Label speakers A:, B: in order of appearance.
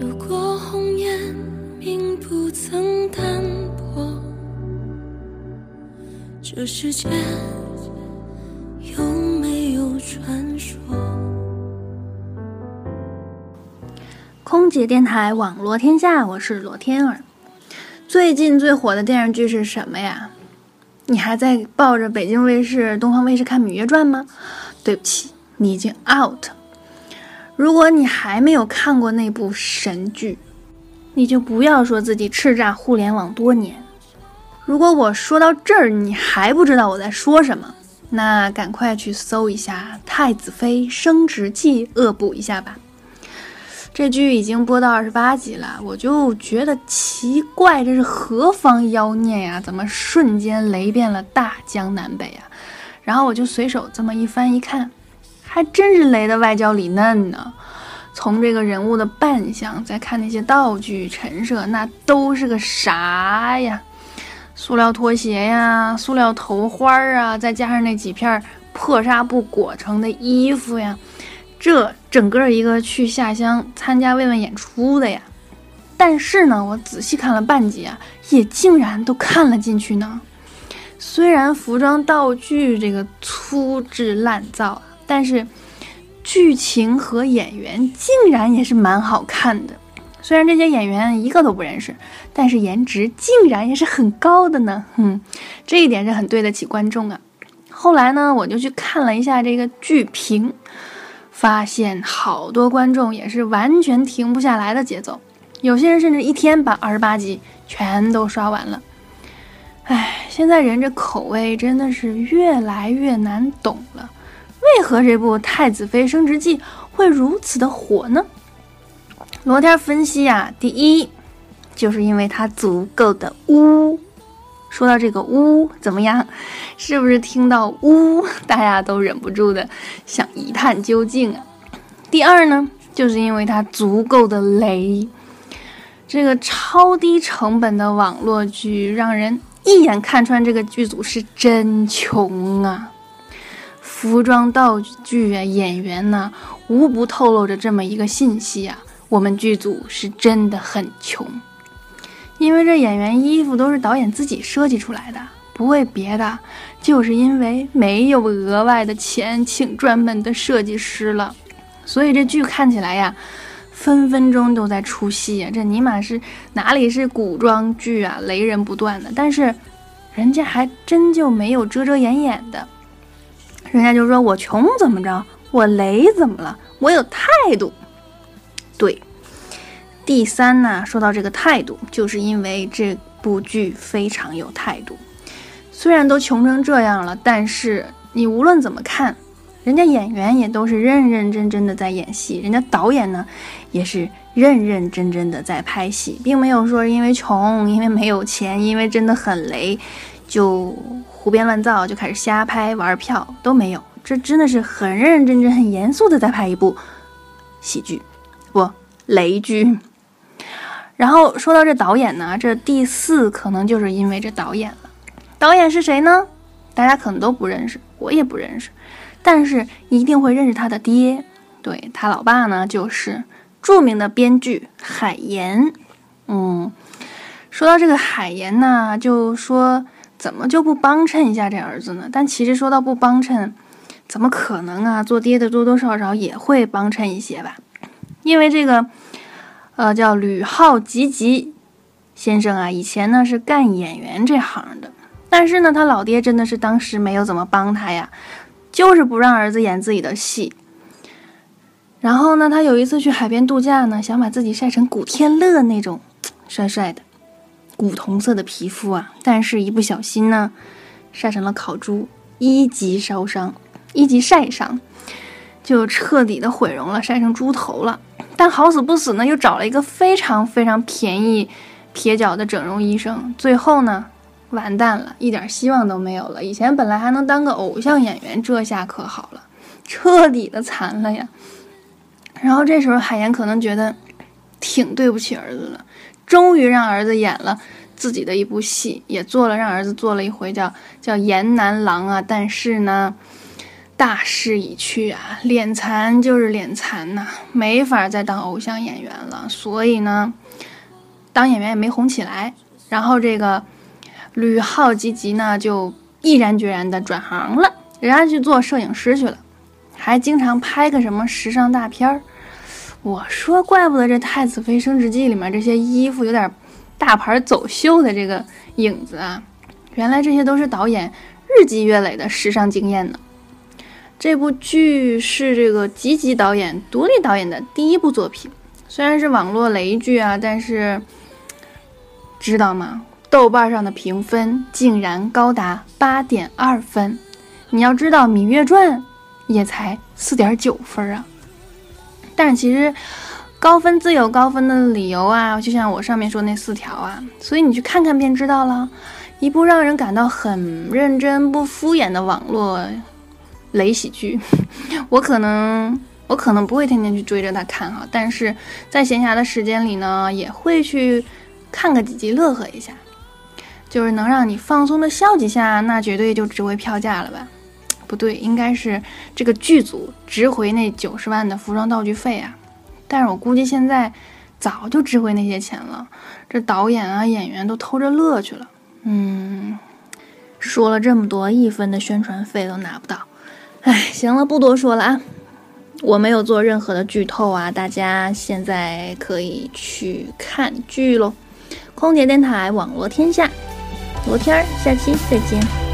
A: 如果红颜并不曾淡薄，这世间有没有传说？
B: 空姐电台网罗天下，我是罗天儿。最近最火的电视剧是什么呀？你还在抱着北京卫视、东方卫视看《芈月传》吗？对不起，你已经 out 了。如果你还没有看过那部神剧，你就不要说自己叱咤互联网多年。如果我说到这儿你还不知道我在说什么，那赶快去搜一下《太子妃升职记》，恶补一下吧。这剧已经播到二十八集了，我就觉得奇怪，这是何方妖孽呀？怎么瞬间雷遍了大江南北啊？然后我就随手这么一翻一看，还真是雷的外焦里嫩呢。从这个人物的扮相，再看那些道具陈设，那都是个啥呀？塑料拖鞋呀，塑料头花儿啊，再加上那几片破纱布裹成的衣服呀。这整个一个去下乡参加慰问演出的呀，但是呢，我仔细看了半集啊，也竟然都看了进去呢。虽然服装道具这个粗制滥造，但是剧情和演员竟然也是蛮好看的。虽然这些演员一个都不认识，但是颜值竟然也是很高的呢。哼，这一点是很对得起观众啊。后来呢，我就去看了一下这个剧评。发现好多观众也是完全停不下来的节奏，有些人甚至一天把二十八集全都刷完了。唉，现在人这口味真的是越来越难懂了。为何这部《太子妃升职记》会如此的火呢？罗天分析啊，第一，就是因为它足够的污。说到这个污怎么样？是不是听到污，大家都忍不住的想一探究竟啊？第二呢，就是因为它足够的雷，这个超低成本的网络剧，让人一眼看穿这个剧组是真穷啊！服装道具啊，演员呢，无不透露着这么一个信息啊：我们剧组是真的很穷。因为这演员衣服都是导演自己设计出来的，不为别的，就是因为没有额外的钱请专门的设计师了，所以这剧看起来呀，分分钟都在出戏呀。这尼玛是哪里是古装剧啊，雷人不断的。但是人家还真就没有遮遮掩掩的，人家就说我穷怎么着，我雷怎么了，我有态度，对。第三呢，说到这个态度，就是因为这部剧非常有态度。虽然都穷成这样了，但是你无论怎么看，人家演员也都是认认真真的在演戏，人家导演呢也是认认真真的在拍戏，并没有说因为穷、因为没有钱、因为真的很雷就胡编乱造，就开始瞎拍玩票都没有。这真的是很认认真真、很严肃的在拍一部喜剧，不雷剧。然后说到这导演呢，这第四可能就是因为这导演了。导演是谁呢？大家可能都不认识，我也不认识，但是一定会认识他的爹。对他老爸呢，就是著名的编剧海岩。嗯，说到这个海岩呢，就说怎么就不帮衬一下这儿子呢？但其实说到不帮衬，怎么可能啊？做爹的多多少少也会帮衬一些吧，因为这个。呃，叫吕浩吉吉先生啊，以前呢是干演员这行的，但是呢，他老爹真的是当时没有怎么帮他呀，就是不让儿子演自己的戏。然后呢，他有一次去海边度假呢，想把自己晒成古天乐那种帅帅的古铜色的皮肤啊，但是一不小心呢，晒成了烤猪，一级烧伤，一级晒伤，就彻底的毁容了，晒成猪头了。但好死不死呢，又找了一个非常非常便宜、撇脚的整容医生，最后呢，完蛋了，一点希望都没有了。以前本来还能当个偶像演员，这下可好了，彻底的残了呀。然后这时候海岩可能觉得挺对不起儿子了，终于让儿子演了自己的一部戏，也做了让儿子做了一回叫叫颜南郎啊。但是呢，大势已去啊，脸残就是脸残呐，没法再当偶像演员了。所以呢，当演员也没红起来。然后这个吕浩吉吉呢，就毅然决然的转行了，人家去做摄影师去了，还经常拍个什么时尚大片儿。我说，怪不得这《太子妃升职记》里面这些衣服有点大牌走秀的这个影子啊，原来这些都是导演日积月累的时尚经验呢。这部剧是这个吉吉导演独立导演的第一部作品，虽然是网络雷剧啊，但是知道吗？豆瓣上的评分竟然高达八点二分。你要知道，《芈月传》也才四点九分啊。但是其实高分自有高分的理由啊，就像我上面说那四条啊，所以你去看看便知道了。一部让人感到很认真、不敷衍的网络。雷喜剧，我可能我可能不会天天去追着它看哈，但是在闲暇的时间里呢，也会去看个几集乐呵一下，就是能让你放松的笑几下，那绝对就值回票价了吧？不对，应该是这个剧组值回那九十万的服装道具费啊！但是我估计现在早就值回那些钱了，这导演啊演员都偷着乐去了。嗯，说了这么多，一分的宣传费都拿不到。哎，行了，不多说了啊！我没有做任何的剧透啊，大家现在可以去看剧喽。空姐电台，网络天下，罗天儿，下期再见。